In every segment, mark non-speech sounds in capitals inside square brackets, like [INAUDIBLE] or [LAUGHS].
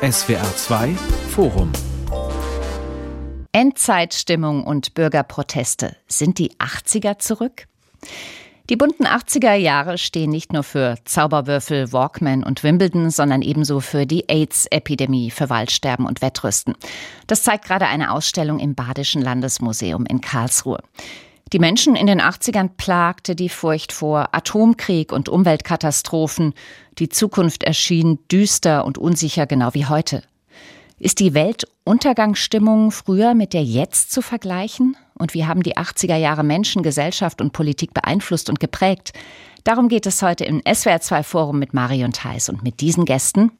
SWR 2 Forum Endzeitstimmung und Bürgerproteste. Sind die 80er zurück? Die bunten 80er Jahre stehen nicht nur für Zauberwürfel, Walkman und Wimbledon, sondern ebenso für die AIDS-Epidemie, für Waldsterben und Wettrüsten. Das zeigt gerade eine Ausstellung im Badischen Landesmuseum in Karlsruhe. Die Menschen in den 80ern plagte die Furcht vor Atomkrieg und Umweltkatastrophen. Die Zukunft erschien düster und unsicher, genau wie heute. Ist die Weltuntergangsstimmung früher mit der jetzt zu vergleichen? Und wie haben die 80er Jahre Menschen, Gesellschaft und Politik beeinflusst und geprägt? Darum geht es heute im SWR2 Forum mit Marion Theis und mit diesen Gästen.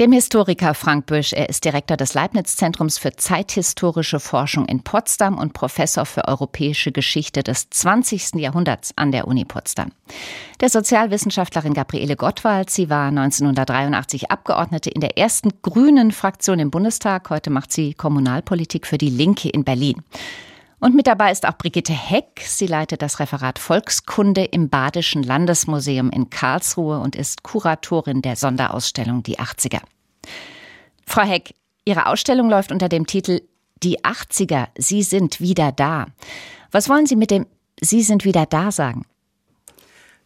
Dem Historiker Frank Büsch, er ist Direktor des Leibniz-Zentrums für zeithistorische Forschung in Potsdam und Professor für europäische Geschichte des 20. Jahrhunderts an der Uni Potsdam. Der Sozialwissenschaftlerin Gabriele Gottwald, sie war 1983 Abgeordnete in der ersten grünen Fraktion im Bundestag. Heute macht sie Kommunalpolitik für die Linke in Berlin. Und mit dabei ist auch Brigitte Heck. Sie leitet das Referat Volkskunde im Badischen Landesmuseum in Karlsruhe und ist Kuratorin der Sonderausstellung Die 80er. Frau Heck, Ihre Ausstellung läuft unter dem Titel Die 80er, Sie sind wieder da. Was wollen Sie mit dem Sie sind wieder da sagen?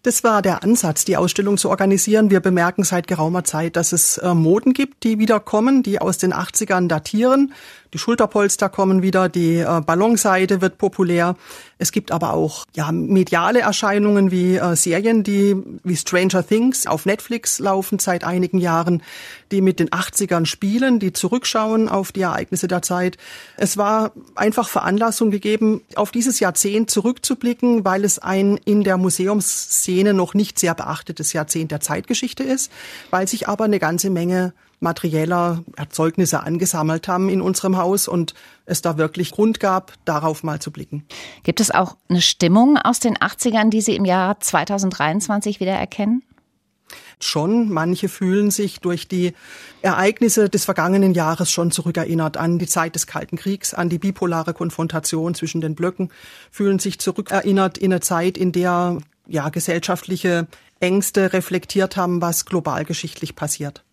Das war der Ansatz, die Ausstellung zu organisieren. Wir bemerken seit geraumer Zeit, dass es äh, Moden gibt, die wieder kommen, die aus den 80ern datieren. Die Schulterpolster kommen wieder, die äh, Ballonseite wird populär. Es gibt aber auch ja, mediale Erscheinungen wie äh, Serien, die wie Stranger Things auf Netflix laufen seit einigen Jahren, die mit den 80ern spielen, die zurückschauen auf die Ereignisse der Zeit. Es war einfach Veranlassung gegeben, auf dieses Jahrzehnt zurückzublicken, weil es ein in der Museumsszene noch nicht sehr beachtetes Jahrzehnt der Zeitgeschichte ist, weil sich aber eine ganze Menge materieller Erzeugnisse angesammelt haben in unserem Haus und es da wirklich Grund gab, darauf mal zu blicken. Gibt es auch eine Stimmung aus den 80ern, die Sie im Jahr 2023 wieder erkennen? Schon, manche fühlen sich durch die Ereignisse des vergangenen Jahres schon zurückerinnert an die Zeit des Kalten Kriegs, an die bipolare Konfrontation zwischen den Blöcken, fühlen sich zurückerinnert in eine Zeit, in der ja gesellschaftliche Ängste reflektiert haben, was globalgeschichtlich passiert.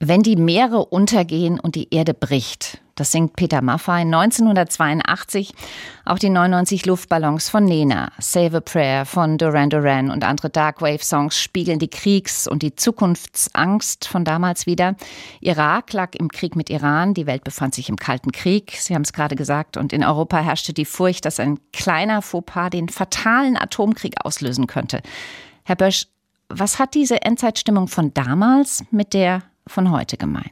Wenn die Meere untergehen und die Erde bricht, das singt Peter Maffay 1982. Auch die 99 Luftballons von Nena, Save a Prayer von Duran Duran und andere Darkwave-Songs spiegeln die Kriegs- und die Zukunftsangst von damals wieder. Irak lag im Krieg mit Iran, die Welt befand sich im Kalten Krieg, Sie haben es gerade gesagt, und in Europa herrschte die Furcht, dass ein kleiner Fauxpas den fatalen Atomkrieg auslösen könnte. Herr Bösch, was hat diese Endzeitstimmung von damals mit der von heute gemein?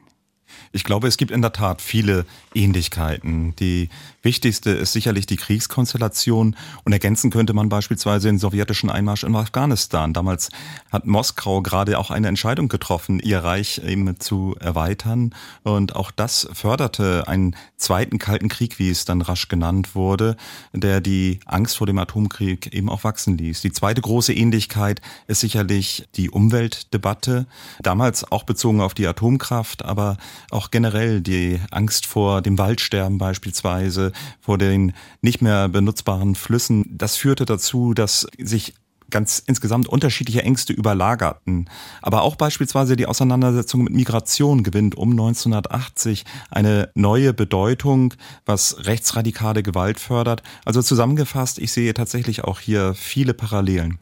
Ich glaube, es gibt in der Tat viele Ähnlichkeiten. Die wichtigste ist sicherlich die Kriegskonstellation und ergänzen könnte man beispielsweise den sowjetischen Einmarsch in Afghanistan. Damals hat Moskau gerade auch eine Entscheidung getroffen, ihr Reich eben zu erweitern und auch das förderte einen zweiten Kalten Krieg, wie es dann rasch genannt wurde, der die Angst vor dem Atomkrieg eben auch wachsen ließ. Die zweite große Ähnlichkeit ist sicherlich die Umweltdebatte, damals auch bezogen auf die Atomkraft, aber auch generell die Angst vor dem Waldsterben beispielsweise, vor den nicht mehr benutzbaren Flüssen. Das führte dazu, dass sich ganz insgesamt unterschiedliche Ängste überlagerten. Aber auch beispielsweise die Auseinandersetzung mit Migration gewinnt um 1980 eine neue Bedeutung, was rechtsradikale Gewalt fördert. Also zusammengefasst, ich sehe tatsächlich auch hier viele Parallelen.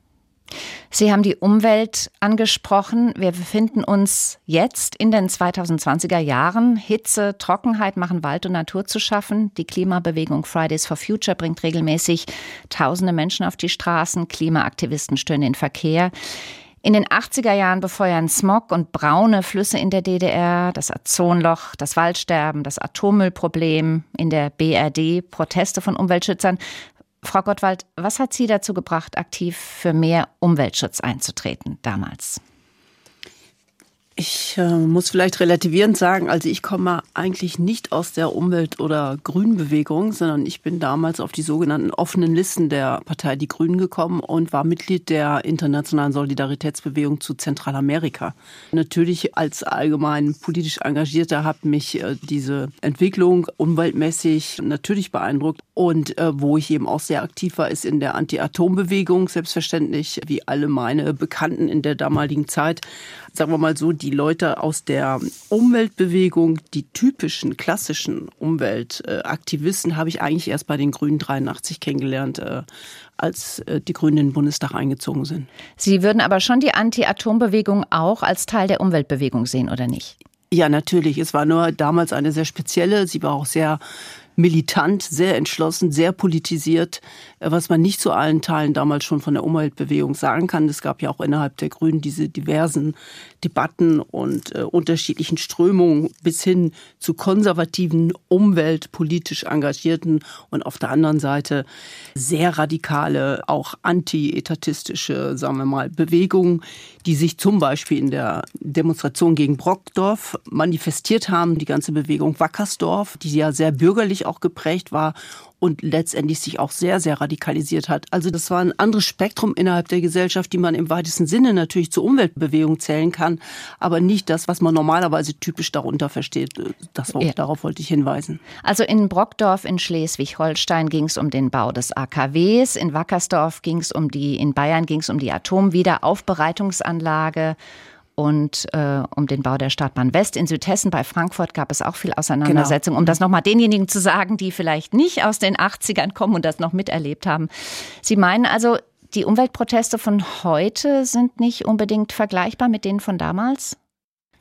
Sie haben die Umwelt angesprochen. Wir befinden uns jetzt in den 2020er Jahren. Hitze, Trockenheit machen Wald und Natur zu schaffen. Die Klimabewegung Fridays for Future bringt regelmäßig tausende Menschen auf die Straßen. Klimaaktivisten stören den Verkehr. In den 80er Jahren befeuern Smog und braune Flüsse in der DDR, das Ozonloch, das Waldsterben, das Atommüllproblem, in der BRD Proteste von Umweltschützern. Frau Gottwald, was hat Sie dazu gebracht, aktiv für mehr Umweltschutz einzutreten damals? Ich äh, muss vielleicht relativierend sagen, also ich komme eigentlich nicht aus der Umwelt- oder Grünbewegung, sondern ich bin damals auf die sogenannten offenen Listen der Partei Die Grünen gekommen und war Mitglied der internationalen Solidaritätsbewegung zu Zentralamerika. Natürlich als allgemein politisch Engagierter hat mich äh, diese Entwicklung umweltmäßig natürlich beeindruckt. Und äh, wo ich eben auch sehr aktiv war, ist in der Anti-Atom-Bewegung, selbstverständlich, wie alle meine Bekannten in der damaligen Zeit. Sagen wir mal so, die Leute, aus der Umweltbewegung, die typischen klassischen Umweltaktivisten, habe ich eigentlich erst bei den Grünen 83 kennengelernt, äh, als äh, die Grünen in den Bundestag eingezogen sind. Sie würden aber schon die Anti-Atom-Bewegung auch als Teil der Umweltbewegung sehen, oder nicht? Ja, natürlich. Es war nur damals eine sehr spezielle. Sie war auch sehr militant, sehr entschlossen, sehr politisiert, was man nicht zu allen Teilen damals schon von der Umweltbewegung sagen kann. Es gab ja auch innerhalb der Grünen diese diversen Debatten und äh, unterschiedlichen Strömungen bis hin zu konservativen, umweltpolitisch engagierten und auf der anderen Seite sehr radikale, auch anti-etatistische, sagen wir mal, Bewegungen, die sich zum Beispiel in der Demonstration gegen Brockdorf manifestiert haben, die ganze Bewegung Wackersdorf, die ja sehr bürgerlich auch geprägt war und letztendlich sich auch sehr, sehr radikalisiert hat. Also das war ein anderes Spektrum innerhalb der Gesellschaft, die man im weitesten Sinne natürlich zur Umweltbewegung zählen kann, aber nicht das, was man normalerweise typisch darunter versteht. Das, ja. Darauf wollte ich hinweisen. Also in Brockdorf in Schleswig-Holstein ging es um den Bau des AKWs, in Wackersdorf ging es um die, in Bayern ging es um die Atomwiederaufbereitungsanlage und äh, um den Bau der Stadtbahn West. In Südhessen bei Frankfurt gab es auch viel Auseinandersetzung, genau. um das nochmal denjenigen zu sagen, die vielleicht nicht aus den 80ern kommen und das noch miterlebt haben. Sie meinen also, die Umweltproteste von heute sind nicht unbedingt vergleichbar mit denen von damals?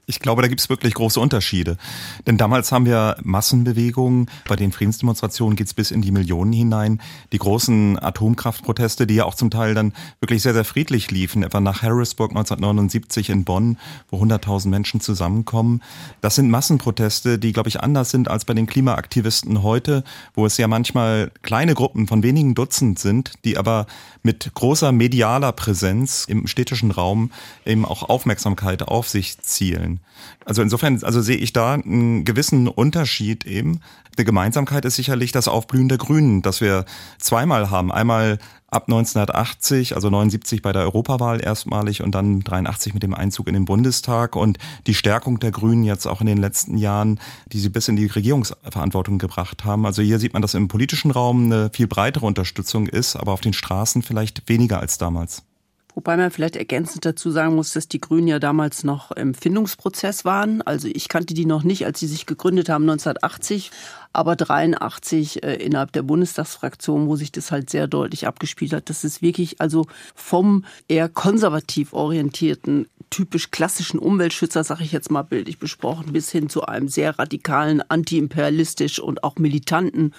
Ich glaube, da gibt es wirklich große Unterschiede. Denn damals haben wir Massenbewegungen, bei den Friedensdemonstrationen geht es bis in die Millionen hinein. Die großen Atomkraftproteste, die ja auch zum Teil dann wirklich sehr, sehr friedlich liefen, etwa nach Harrisburg 1979 in Bonn, wo 100.000 Menschen zusammenkommen. Das sind Massenproteste, die, glaube ich, anders sind als bei den Klimaaktivisten heute, wo es ja manchmal kleine Gruppen von wenigen Dutzend sind, die aber mit großer medialer Präsenz im städtischen Raum eben auch Aufmerksamkeit auf sich zielen. Also insofern, also sehe ich da einen gewissen Unterschied eben. Eine Gemeinsamkeit ist sicherlich das Aufblühen der Grünen, das wir zweimal haben. Einmal ab 1980, also 79 bei der Europawahl erstmalig und dann 83 mit dem Einzug in den Bundestag und die Stärkung der Grünen jetzt auch in den letzten Jahren, die sie bis in die Regierungsverantwortung gebracht haben. Also hier sieht man, dass im politischen Raum eine viel breitere Unterstützung ist, aber auf den Straßen vielleicht weniger als damals. Wobei man vielleicht ergänzend dazu sagen muss, dass die Grünen ja damals noch im Findungsprozess waren. Also ich kannte die noch nicht, als sie sich gegründet haben 1980, aber 83 äh, innerhalb der Bundestagsfraktion, wo sich das halt sehr deutlich abgespielt hat. Das ist wirklich also vom eher konservativ orientierten typisch klassischen Umweltschützer, sage ich jetzt mal bildlich besprochen, bis hin zu einem sehr radikalen, antiimperialistisch und auch militanten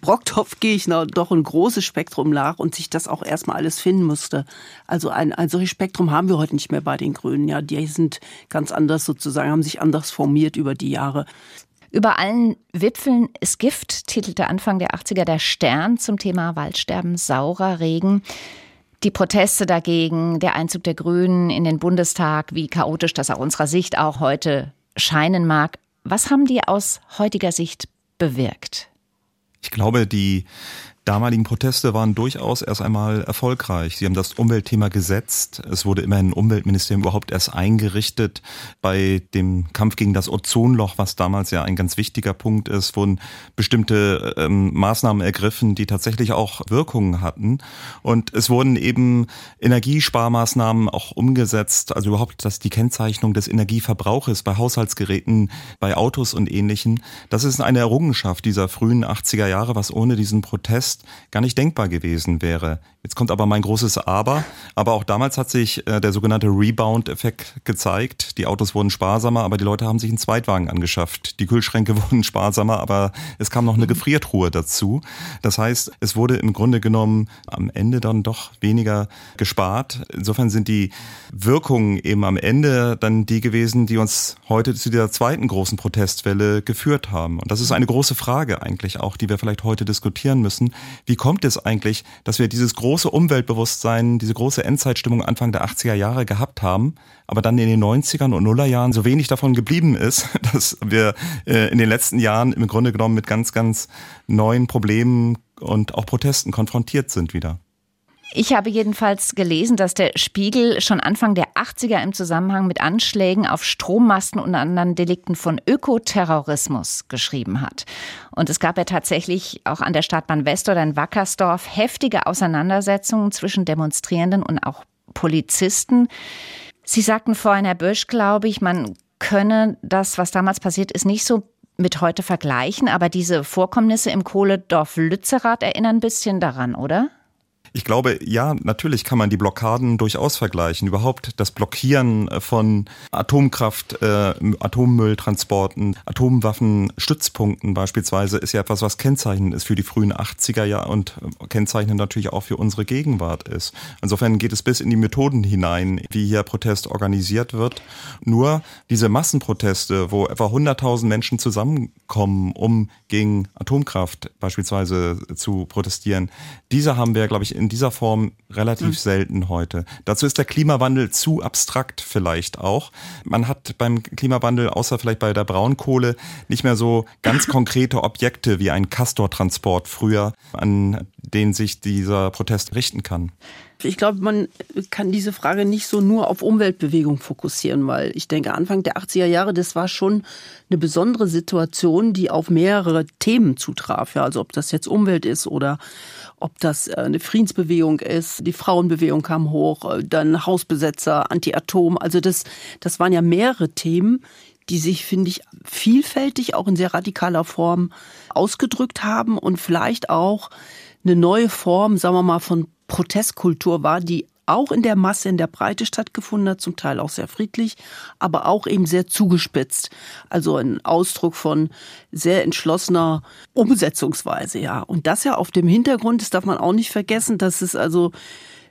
Brockdorf-Gegner doch ein großes Spektrum nach und sich das auch erstmal alles finden musste. Also ein, ein solches Spektrum haben wir heute nicht mehr bei den Grünen. Ja, die sind ganz anders sozusagen, haben sich anders formiert über die Jahre. Über allen Wipfeln ist Gift, titelte Anfang der 80er der Stern zum Thema Waldsterben, saurer Regen. Die Proteste dagegen, der Einzug der Grünen in den Bundestag, wie chaotisch das aus unserer Sicht auch heute scheinen mag. Was haben die aus heutiger Sicht bewirkt? Ich glaube, die damaligen Proteste waren durchaus erst einmal erfolgreich. Sie haben das Umweltthema gesetzt. Es wurde immerhin ein Umweltministerium überhaupt erst eingerichtet. Bei dem Kampf gegen das Ozonloch, was damals ja ein ganz wichtiger Punkt ist, wurden bestimmte ähm, Maßnahmen ergriffen, die tatsächlich auch Wirkungen hatten. Und es wurden eben Energiesparmaßnahmen auch umgesetzt, also überhaupt dass die Kennzeichnung des Energieverbrauches bei Haushaltsgeräten, bei Autos und ähnlichen. Das ist eine Errungenschaft dieser frühen 80er Jahre, was ohne diesen Protest Text gar nicht denkbar gewesen wäre. Jetzt kommt aber mein großes Aber. Aber auch damals hat sich äh, der sogenannte Rebound-Effekt gezeigt. Die Autos wurden sparsamer, aber die Leute haben sich einen Zweitwagen angeschafft. Die Kühlschränke [LAUGHS] wurden sparsamer, aber es kam noch eine Gefriertruhe dazu. Das heißt, es wurde im Grunde genommen am Ende dann doch weniger gespart. Insofern sind die Wirkungen eben am Ende dann die gewesen, die uns heute zu dieser zweiten großen Protestwelle geführt haben. Und das ist eine große Frage eigentlich auch, die wir vielleicht heute diskutieren müssen. Wie kommt es eigentlich, dass wir dieses große Umweltbewusstsein, diese große Endzeitstimmung Anfang der 80er Jahre gehabt haben, aber dann in den 90ern und Nullerjahren so wenig davon geblieben ist, [LAUGHS] dass wir äh, in den letzten Jahren im Grunde genommen mit ganz, ganz neuen Problemen und auch Protesten konfrontiert sind wieder. Ich habe jedenfalls gelesen, dass der Spiegel schon Anfang der 80er im Zusammenhang mit Anschlägen auf Strommasten und anderen Delikten von Ökoterrorismus geschrieben hat. Und es gab ja tatsächlich auch an der Stadtbahn West oder in Wackersdorf heftige Auseinandersetzungen zwischen Demonstrierenden und auch Polizisten. Sie sagten vorhin, Herr Bösch, glaube ich, man könne das, was damals passiert ist, nicht so mit heute vergleichen, aber diese Vorkommnisse im Kohledorf Lützerath erinnern ein bisschen daran, oder? Ich glaube, ja, natürlich kann man die Blockaden durchaus vergleichen. Überhaupt das Blockieren von Atomkraft, äh, Atommülltransporten, Atomwaffenstützpunkten beispielsweise ist ja etwas, was kennzeichnend ist für die frühen 80er Jahre und kennzeichnend natürlich auch für unsere Gegenwart ist. Insofern geht es bis in die Methoden hinein, wie hier Protest organisiert wird. Nur diese Massenproteste, wo etwa 100.000 Menschen zusammenkommen, um gegen Atomkraft beispielsweise zu protestieren, diese haben wir, glaube ich, in dieser Form relativ mhm. selten heute. Dazu ist der Klimawandel zu abstrakt vielleicht auch. Man hat beim Klimawandel, außer vielleicht bei der Braunkohle, nicht mehr so ganz [LAUGHS] konkrete Objekte wie ein Castortransport früher, an den sich dieser Protest richten kann. Ich glaube, man kann diese Frage nicht so nur auf Umweltbewegung fokussieren, weil ich denke, Anfang der 80er Jahre, das war schon eine besondere Situation, die auf mehrere Themen zutraf. Ja, also ob das jetzt Umwelt ist oder ob das äh, eine Friedensbewegung ist, die Frauenbewegung kam hoch, äh, dann Hausbesetzer, Anti-Atom. Also das, das waren ja mehrere Themen, die sich, finde ich, vielfältig auch in sehr radikaler Form ausgedrückt haben und vielleicht auch eine neue Form, sagen wir mal, von Protestkultur war, die auch in der Masse, in der Breite stattgefunden hat, zum Teil auch sehr friedlich, aber auch eben sehr zugespitzt. Also ein Ausdruck von sehr entschlossener Umsetzungsweise, ja. Und das ja auf dem Hintergrund, das darf man auch nicht vergessen, dass es also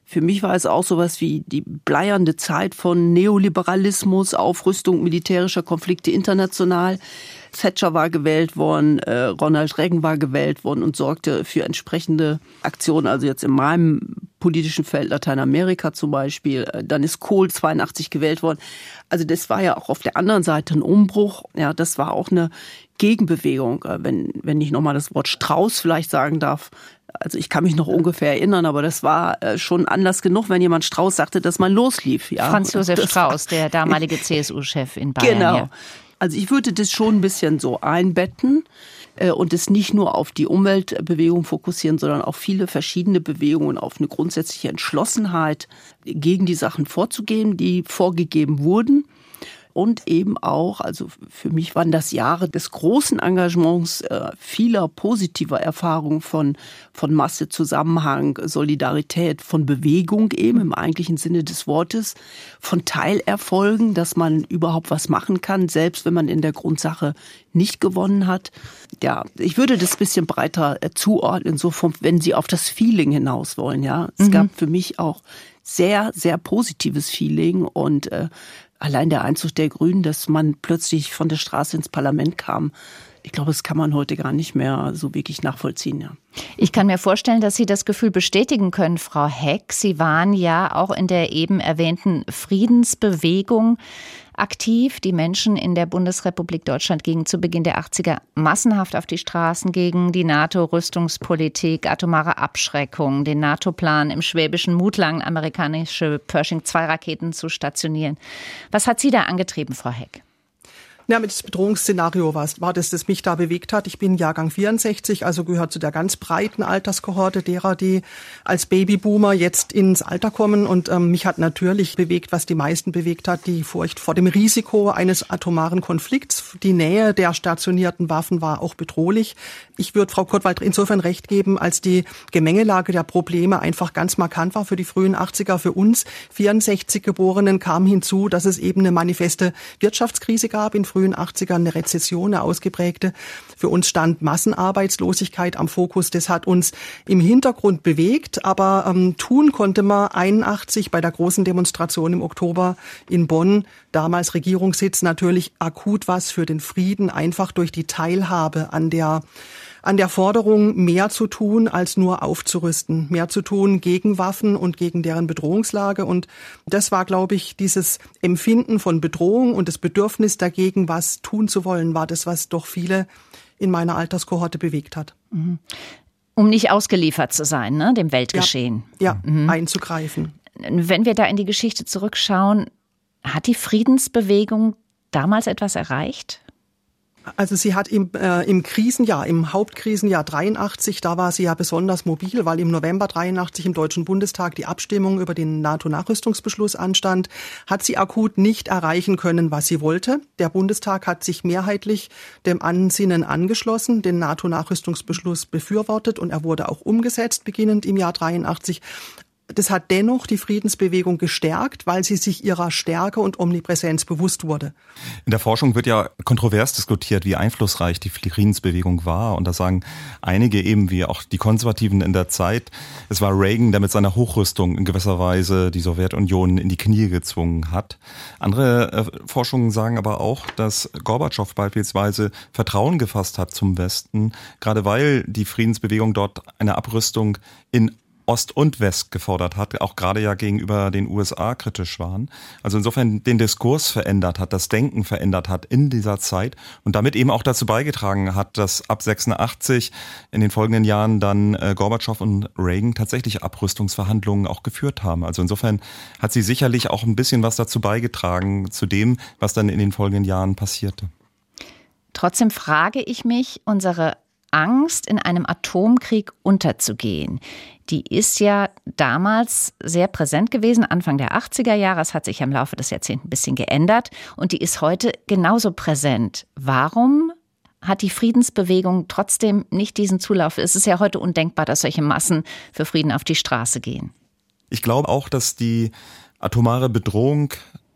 für mich war es auch sowas wie die bleiernde Zeit von Neoliberalismus, Aufrüstung militärischer Konflikte international. Thatcher war gewählt worden, äh, Ronald Reagan war gewählt worden und sorgte für entsprechende Aktionen. Also jetzt in meinem politischen Feld Lateinamerika zum Beispiel. Äh, dann ist Kohl 82 gewählt worden. Also das war ja auch auf der anderen Seite ein Umbruch. Ja, das war auch eine Gegenbewegung. Äh, wenn, wenn ich nochmal das Wort Strauß vielleicht sagen darf, also ich kann mich noch ungefähr erinnern, aber das war äh, schon Anlass genug, wenn jemand Strauß sagte, dass man loslief. Ja. Franz Josef Strauß, der [LAUGHS] damalige CSU-Chef in Bayern. Genau. Ja. Also ich würde das schon ein bisschen so einbetten äh, und es nicht nur auf die Umweltbewegung fokussieren, sondern auf viele verschiedene Bewegungen, auf eine grundsätzliche Entschlossenheit, gegen die Sachen vorzugehen, die vorgegeben wurden und eben auch, also für mich waren das Jahre des großen Engagements, äh, vieler positiver Erfahrungen von, von Masse, Zusammenhang, Solidarität, von Bewegung eben im eigentlichen Sinne des Wortes, von Teilerfolgen, dass man überhaupt was machen kann, selbst wenn man in der Grundsache nicht gewonnen hat. Ja, ich würde das bisschen breiter äh, zuordnen, so vom, wenn Sie auf das Feeling hinaus wollen, ja. Es mhm. gab für mich auch sehr, sehr positives Feeling und äh, allein der Einzug der Grünen, dass man plötzlich von der Straße ins Parlament kam, ich glaube, das kann man heute gar nicht mehr so wirklich nachvollziehen. Ja. Ich kann mir vorstellen, dass Sie das Gefühl bestätigen können, Frau Heck. Sie waren ja auch in der eben erwähnten Friedensbewegung aktiv. Die Menschen in der Bundesrepublik Deutschland gingen zu Beginn der 80er massenhaft auf die Straßen gegen die NATO-Rüstungspolitik, atomare Abschreckung, den NATO-Plan im schwäbischen Mutlang amerikanische Pershing-2-Raketen zu stationieren. Was hat Sie da angetrieben, Frau Heck? Ja, mit das Bedrohungsszenario war, war das, das mich da bewegt hat. Ich bin Jahrgang 64, also gehört zu der ganz breiten Alterskohorte derer, die als Babyboomer jetzt ins Alter kommen. Und ähm, mich hat natürlich bewegt, was die meisten bewegt hat, die Furcht vor dem Risiko eines atomaren Konflikts. Die Nähe der stationierten Waffen war auch bedrohlich. Ich würde Frau Kottwald insofern recht geben, als die Gemengelage der Probleme einfach ganz markant war für die frühen 80er. Für uns 64 Geborenen kam hinzu, dass es eben eine manifeste Wirtschaftskrise gab in frühen 80ern eine Rezession, eine ausgeprägte. Für uns stand Massenarbeitslosigkeit am Fokus. Das hat uns im Hintergrund bewegt, aber ähm, tun konnte man 81 bei der großen Demonstration im Oktober in Bonn, damals Regierungssitz, natürlich akut was für den Frieden, einfach durch die Teilhabe an der an der Forderung, mehr zu tun, als nur aufzurüsten, mehr zu tun gegen Waffen und gegen deren Bedrohungslage. Und das war, glaube ich, dieses Empfinden von Bedrohung und das Bedürfnis dagegen, was tun zu wollen, war das, was doch viele in meiner Alterskohorte bewegt hat. Mhm. Um nicht ausgeliefert zu sein, ne, dem Weltgeschehen. Ja, ja mhm. einzugreifen. Wenn wir da in die Geschichte zurückschauen, hat die Friedensbewegung damals etwas erreicht? Also sie hat im, äh, im Krisenjahr, im Hauptkrisenjahr 83, da war sie ja besonders mobil, weil im November 83 im Deutschen Bundestag die Abstimmung über den NATO-Nachrüstungsbeschluss anstand, hat sie akut nicht erreichen können, was sie wollte. Der Bundestag hat sich mehrheitlich dem Ansinnen angeschlossen, den NATO-Nachrüstungsbeschluss befürwortet und er wurde auch umgesetzt, beginnend im Jahr 83. Das hat dennoch die Friedensbewegung gestärkt, weil sie sich ihrer Stärke und Omnipräsenz bewusst wurde. In der Forschung wird ja kontrovers diskutiert, wie einflussreich die Friedensbewegung war. Und da sagen einige eben, wie auch die Konservativen in der Zeit, es war Reagan, der mit seiner Hochrüstung in gewisser Weise die Sowjetunion in die Knie gezwungen hat. Andere äh, Forschungen sagen aber auch, dass Gorbatschow beispielsweise Vertrauen gefasst hat zum Westen, gerade weil die Friedensbewegung dort eine Abrüstung in Ost und West gefordert hat, auch gerade ja gegenüber den USA kritisch waren. Also insofern den Diskurs verändert hat, das Denken verändert hat in dieser Zeit und damit eben auch dazu beigetragen hat, dass ab 86 in den folgenden Jahren dann äh, Gorbatschow und Reagan tatsächlich Abrüstungsverhandlungen auch geführt haben. Also insofern hat sie sicherlich auch ein bisschen was dazu beigetragen zu dem, was dann in den folgenden Jahren passierte. Trotzdem frage ich mich, unsere Angst, in einem Atomkrieg unterzugehen, die ist ja damals sehr präsent gewesen, Anfang der 80er Jahre. Es hat sich im Laufe des Jahrzehnts ein bisschen geändert und die ist heute genauso präsent. Warum hat die Friedensbewegung trotzdem nicht diesen Zulauf? Es ist ja heute undenkbar, dass solche Massen für Frieden auf die Straße gehen. Ich glaube auch, dass die atomare Bedrohung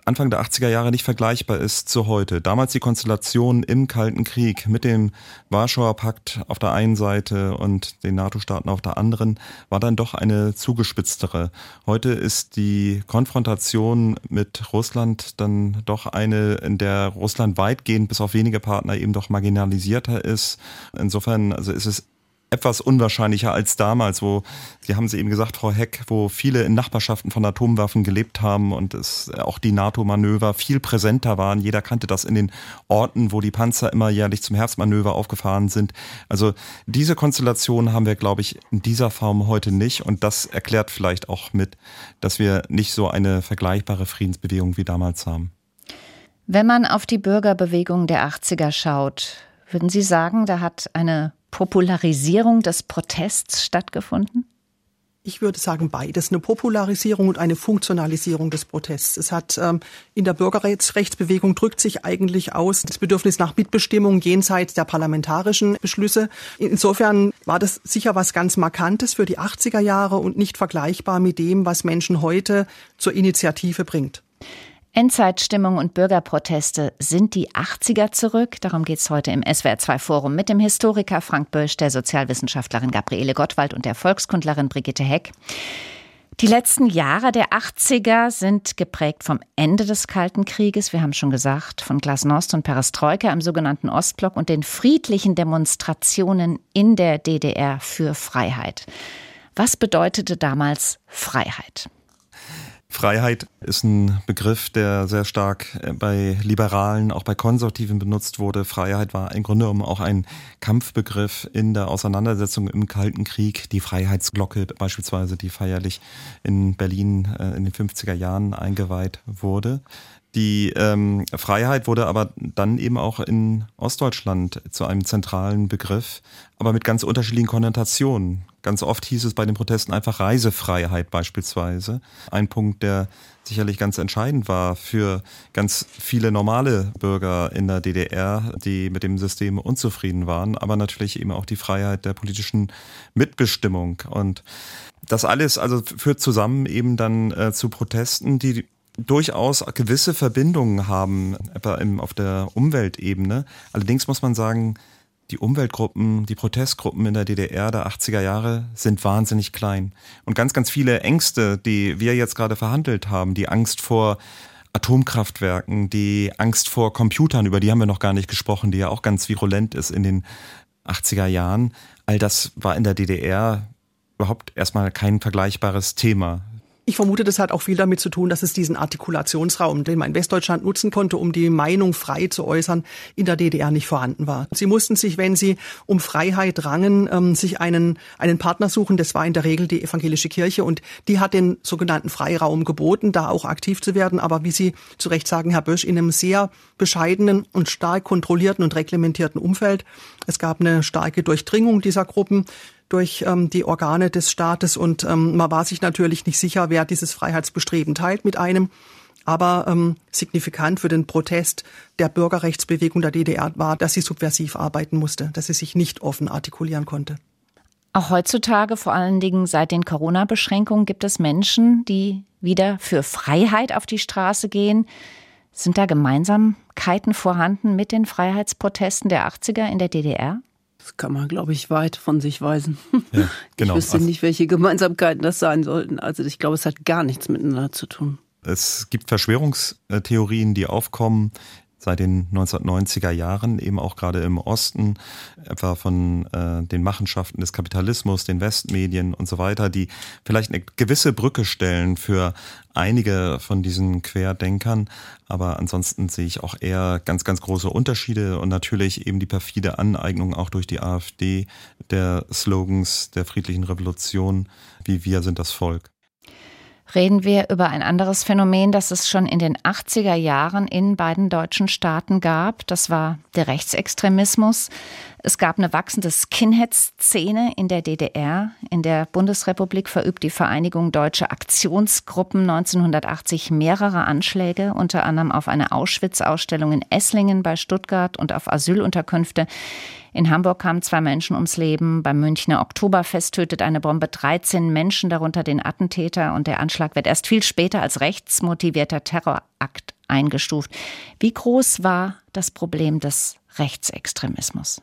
Anfang der 80er Jahre nicht vergleichbar ist zu heute. Damals die Konstellation im Kalten Krieg mit dem Warschauer Pakt auf der einen Seite und den NATO-Staaten auf der anderen war dann doch eine zugespitztere. Heute ist die Konfrontation mit Russland dann doch eine, in der Russland weitgehend bis auf wenige Partner eben doch marginalisierter ist. Insofern also ist es etwas unwahrscheinlicher als damals, wo, Sie haben sie eben gesagt, Frau Heck, wo viele in Nachbarschaften von Atomwaffen gelebt haben und es auch die NATO-Manöver viel präsenter waren. Jeder kannte das in den Orten, wo die Panzer immer jährlich zum Herbstmanöver aufgefahren sind. Also diese Konstellation haben wir, glaube ich, in dieser Form heute nicht und das erklärt vielleicht auch mit, dass wir nicht so eine vergleichbare Friedensbewegung wie damals haben. Wenn man auf die Bürgerbewegung der 80er schaut, würden Sie sagen, da hat eine Popularisierung des Protests stattgefunden? Ich würde sagen beides, eine Popularisierung und eine Funktionalisierung des Protests. Es hat ähm, in der Bürgerrechtsbewegung drückt sich eigentlich aus das Bedürfnis nach Mitbestimmung jenseits der parlamentarischen Beschlüsse. Insofern war das sicher was ganz Markantes für die 80er Jahre und nicht vergleichbar mit dem, was Menschen heute zur Initiative bringt. Endzeitstimmung und Bürgerproteste sind die 80er zurück. Darum geht es heute im SWR2 Forum mit dem Historiker Frank Bösch, der Sozialwissenschaftlerin Gabriele Gottwald und der Volkskundlerin Brigitte Heck. Die letzten Jahre der 80er sind geprägt vom Ende des Kalten Krieges, wir haben schon gesagt, von Glasnost und Perestroika im sogenannten Ostblock und den friedlichen Demonstrationen in der DDR für Freiheit. Was bedeutete damals Freiheit? Freiheit ist ein Begriff, der sehr stark äh, bei Liberalen, auch bei Konservativen benutzt wurde. Freiheit war im Grunde genommen auch ein Kampfbegriff in der Auseinandersetzung im Kalten Krieg. Die Freiheitsglocke beispielsweise, die feierlich in Berlin äh, in den 50er Jahren eingeweiht wurde. Die ähm, Freiheit wurde aber dann eben auch in Ostdeutschland zu einem zentralen Begriff, aber mit ganz unterschiedlichen Konnotationen. Ganz oft hieß es bei den Protesten einfach Reisefreiheit beispielsweise. Ein Punkt, der sicherlich ganz entscheidend war für ganz viele normale Bürger in der DDR, die mit dem System unzufrieden waren, aber natürlich eben auch die Freiheit der politischen Mitbestimmung. Und das alles also führt zusammen eben dann äh, zu Protesten, die durchaus gewisse Verbindungen haben, etwa im, auf der Umweltebene. Allerdings muss man sagen, die Umweltgruppen, die Protestgruppen in der DDR der 80er Jahre sind wahnsinnig klein. Und ganz, ganz viele Ängste, die wir jetzt gerade verhandelt haben, die Angst vor Atomkraftwerken, die Angst vor Computern, über die haben wir noch gar nicht gesprochen, die ja auch ganz virulent ist in den 80er Jahren, all das war in der DDR überhaupt erstmal kein vergleichbares Thema. Ich vermute, das hat auch viel damit zu tun, dass es diesen Artikulationsraum, den man in Westdeutschland nutzen konnte, um die Meinung frei zu äußern, in der DDR nicht vorhanden war. Sie mussten sich, wenn sie um Freiheit rangen, ähm, sich einen, einen Partner suchen. Das war in der Regel die evangelische Kirche und die hat den sogenannten Freiraum geboten, da auch aktiv zu werden. Aber wie Sie zu Recht sagen, Herr Bösch, in einem sehr bescheidenen und stark kontrollierten und reglementierten Umfeld. Es gab eine starke Durchdringung dieser Gruppen durch ähm, die Organe des Staates und ähm, man war sich natürlich nicht sicher, wer dieses Freiheitsbestreben teilt mit einem. Aber ähm, signifikant für den Protest der Bürgerrechtsbewegung der DDR war, dass sie subversiv arbeiten musste, dass sie sich nicht offen artikulieren konnte. Auch heutzutage, vor allen Dingen seit den Corona-Beschränkungen, gibt es Menschen, die wieder für Freiheit auf die Straße gehen. Sind da Gemeinsamkeiten vorhanden mit den Freiheitsprotesten der 80er in der DDR? Das kann man, glaube ich, weit von sich weisen. [LAUGHS] Ja, genau. Ich wüsste nicht, welche Gemeinsamkeiten das sein sollten. Also ich glaube, es hat gar nichts miteinander zu tun. Es gibt Verschwörungstheorien, die aufkommen, seit den 1990er Jahren, eben auch gerade im Osten, etwa von äh, den Machenschaften des Kapitalismus, den Westmedien und so weiter, die vielleicht eine gewisse Brücke stellen für einige von diesen Querdenkern. Aber ansonsten sehe ich auch eher ganz, ganz große Unterschiede und natürlich eben die perfide Aneignung auch durch die AfD der Slogans der friedlichen Revolution, wie wir sind das Volk reden wir über ein anderes Phänomen, das es schon in den 80er Jahren in beiden deutschen Staaten gab. Das war der Rechtsextremismus. Es gab eine wachsende Skinhead-Szene in der DDR. In der Bundesrepublik verübt die Vereinigung Deutsche Aktionsgruppen 1980 mehrere Anschläge, unter anderem auf eine Auschwitz-Ausstellung in Esslingen bei Stuttgart und auf Asylunterkünfte. In Hamburg kamen zwei Menschen ums Leben. Beim Münchner Oktoberfest tötet eine Bombe 13 Menschen, darunter den Attentäter. Und der Anschlag wird erst viel später als rechtsmotivierter Terrorakt eingestuft. Wie groß war das Problem des Rechtsextremismus?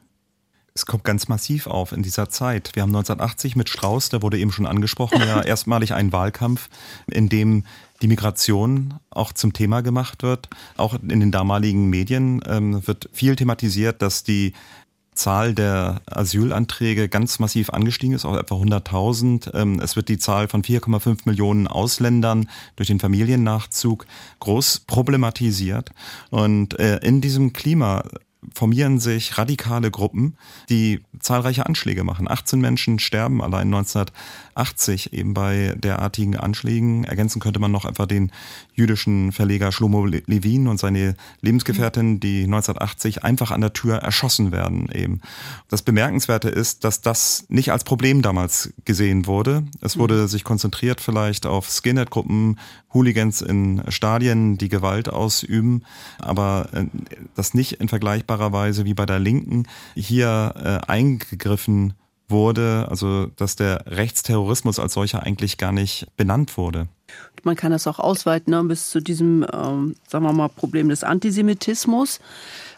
Es kommt ganz massiv auf in dieser Zeit. Wir haben 1980 mit Strauß, der wurde eben schon angesprochen, ja [LAUGHS] erstmalig einen Wahlkampf, in dem die Migration auch zum Thema gemacht wird. Auch in den damaligen Medien ähm, wird viel thematisiert, dass die Zahl der Asylanträge ganz massiv angestiegen ist, auf etwa 100.000. Ähm, es wird die Zahl von 4,5 Millionen Ausländern durch den Familiennachzug groß problematisiert. Und äh, in diesem Klima formieren sich radikale Gruppen, die zahlreiche Anschläge machen. 18 Menschen sterben allein 1980 eben bei derartigen Anschlägen. Ergänzen könnte man noch etwa den jüdischen Verleger Shlomo Levin und seine Lebensgefährtin, die 1980 einfach an der Tür erschossen werden eben. Das Bemerkenswerte ist, dass das nicht als Problem damals gesehen wurde. Es wurde mhm. sich konzentriert vielleicht auf Skinhead-Gruppen, Hooligans in Stadien, die Gewalt ausüben, aber äh, das nicht in vergleichbarer Weise wie bei der Linken hier äh, eingegriffen wurde, also dass der Rechtsterrorismus als solcher eigentlich gar nicht benannt wurde. Man kann das auch ausweiten ne, bis zu diesem, ähm, sagen wir mal, Problem des Antisemitismus.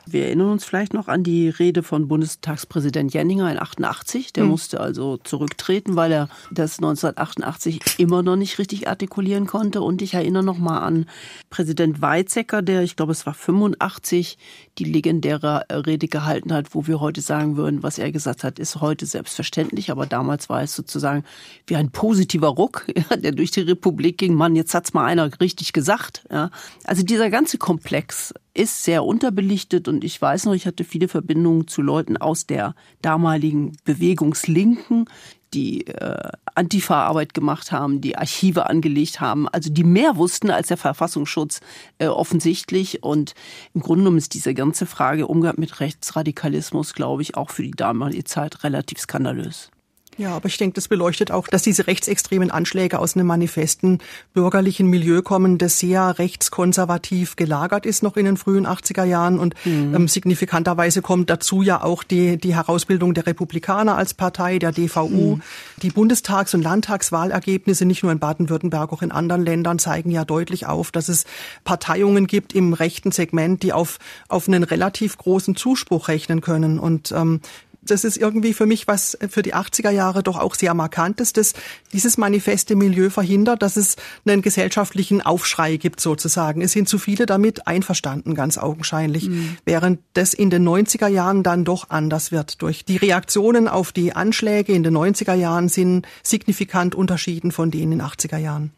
Wir erinnern uns vielleicht noch an die Rede von Bundestagspräsident Jenninger in 88. Der mhm. musste also zurücktreten, weil er das 1988 immer noch nicht richtig artikulieren konnte. Und ich erinnere noch mal an Präsident Weizsäcker, der, ich glaube, es war 85, die legendäre Rede gehalten hat, wo wir heute sagen würden, was er gesagt hat, ist heute selbstverständlich. Aber damals war es sozusagen wie ein positiver Ruck, [LAUGHS] ja, der durch die Republik ging. Mann, jetzt hat's mal einer richtig gesagt. Ja. Also dieser ganze Komplex ist sehr unterbelichtet und ich weiß noch, ich hatte viele Verbindungen zu Leuten aus der damaligen Bewegungslinken, die äh, Antifa-Arbeit gemacht haben, die Archive angelegt haben, also die mehr wussten als der Verfassungsschutz äh, offensichtlich. Und im Grunde genommen ist diese ganze Frage Umgang mit Rechtsradikalismus, glaube ich, auch für die damalige Zeit relativ skandalös. Ja, aber ich denke, das beleuchtet auch, dass diese rechtsextremen Anschläge aus einem manifesten bürgerlichen Milieu kommen, das sehr rechtskonservativ gelagert ist noch in den frühen 80er Jahren und mhm. ähm, signifikanterweise kommt dazu ja auch die, die Herausbildung der Republikaner als Partei, der DVU. Mhm. Die Bundestags- und Landtagswahlergebnisse nicht nur in Baden-Württemberg, auch in anderen Ländern zeigen ja deutlich auf, dass es Parteiungen gibt im rechten Segment, die auf, auf einen relativ großen Zuspruch rechnen können. Und ähm, das ist irgendwie für mich was für die 80er Jahre doch auch sehr markantes, dass dieses manifeste Milieu verhindert, dass es einen gesellschaftlichen Aufschrei gibt sozusagen. Es sind zu viele damit einverstanden, ganz augenscheinlich, mhm. während das in den 90er Jahren dann doch anders wird. Durch die Reaktionen auf die Anschläge in den 90er Jahren sind signifikant unterschieden von denen in den 80er Jahren.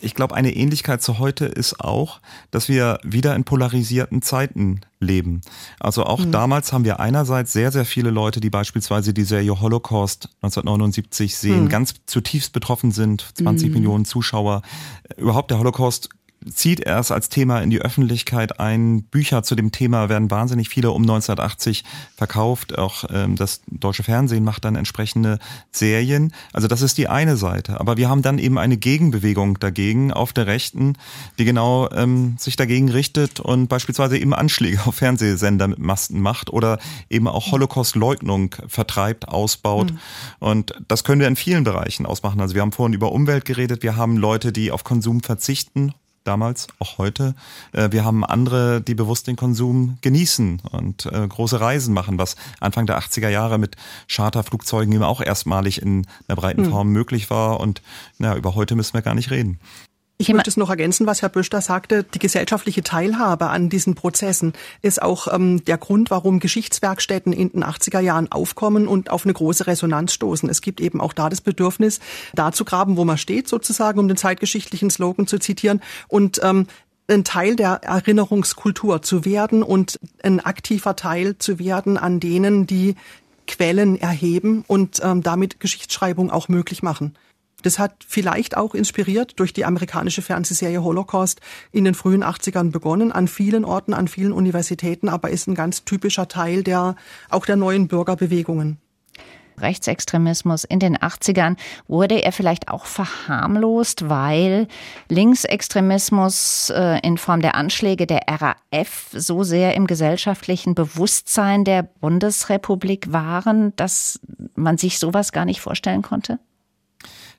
Ich glaube, eine Ähnlichkeit zu heute ist auch, dass wir wieder in polarisierten Zeiten leben. Also auch mhm. damals haben wir einerseits sehr, sehr viele Leute, die beispielsweise die Serie Holocaust 1979 sehen, mhm. ganz zutiefst betroffen sind, 20 mhm. Millionen Zuschauer. Überhaupt der Holocaust zieht erst als Thema in die Öffentlichkeit ein. Bücher zu dem Thema werden wahnsinnig viele um 1980 verkauft. Auch ähm, das deutsche Fernsehen macht dann entsprechende Serien. Also das ist die eine Seite. Aber wir haben dann eben eine Gegenbewegung dagegen auf der Rechten, die genau ähm, sich dagegen richtet und beispielsweise eben Anschläge auf Fernsehsender mit Masten macht oder eben auch Holocaust-Leugnung vertreibt, ausbaut. Mhm. Und das können wir in vielen Bereichen ausmachen. Also wir haben vorhin über Umwelt geredet. Wir haben Leute, die auf Konsum verzichten damals, auch heute. Äh, wir haben andere, die bewusst den Konsum genießen und äh, große Reisen machen, was Anfang der 80er Jahre mit Charterflugzeugen eben auch erstmalig in einer breiten hm. Form möglich war. Und na, über heute müssen wir gar nicht reden. Ich möchte es noch ergänzen, was Herr Bösch da sagte. Die gesellschaftliche Teilhabe an diesen Prozessen ist auch ähm, der Grund, warum Geschichtswerkstätten in den 80er Jahren aufkommen und auf eine große Resonanz stoßen. Es gibt eben auch da das Bedürfnis, da zu graben, wo man steht, sozusagen, um den zeitgeschichtlichen Slogan zu zitieren. Und ähm, ein Teil der Erinnerungskultur zu werden und ein aktiver Teil zu werden an denen, die Quellen erheben und ähm, damit Geschichtsschreibung auch möglich machen. Das hat vielleicht auch inspiriert durch die amerikanische Fernsehserie Holocaust in den frühen 80ern begonnen, an vielen Orten, an vielen Universitäten, aber ist ein ganz typischer Teil der, auch der neuen Bürgerbewegungen. Rechtsextremismus in den 80ern wurde er vielleicht auch verharmlost, weil Linksextremismus äh, in Form der Anschläge der RAF so sehr im gesellschaftlichen Bewusstsein der Bundesrepublik waren, dass man sich sowas gar nicht vorstellen konnte?